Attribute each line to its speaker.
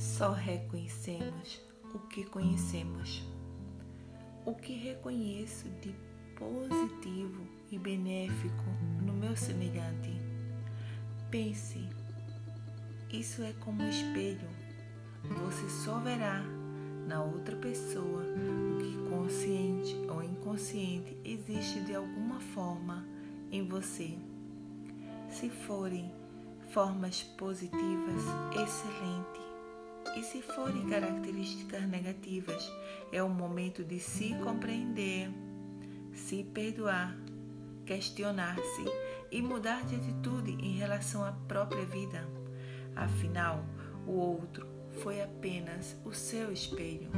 Speaker 1: só reconhecemos o que conhecemos. O que reconheço de positivo e benéfico no meu semelhante. Pense, isso é como um espelho. Você só verá na outra pessoa o que consciente ou inconsciente existe de alguma forma em você. Se forem formas positivas, excelente. E se forem características negativas, é o momento de se compreender, se perdoar, questionar-se e mudar de atitude em relação à própria vida. Afinal, o outro foi apenas o seu espelho.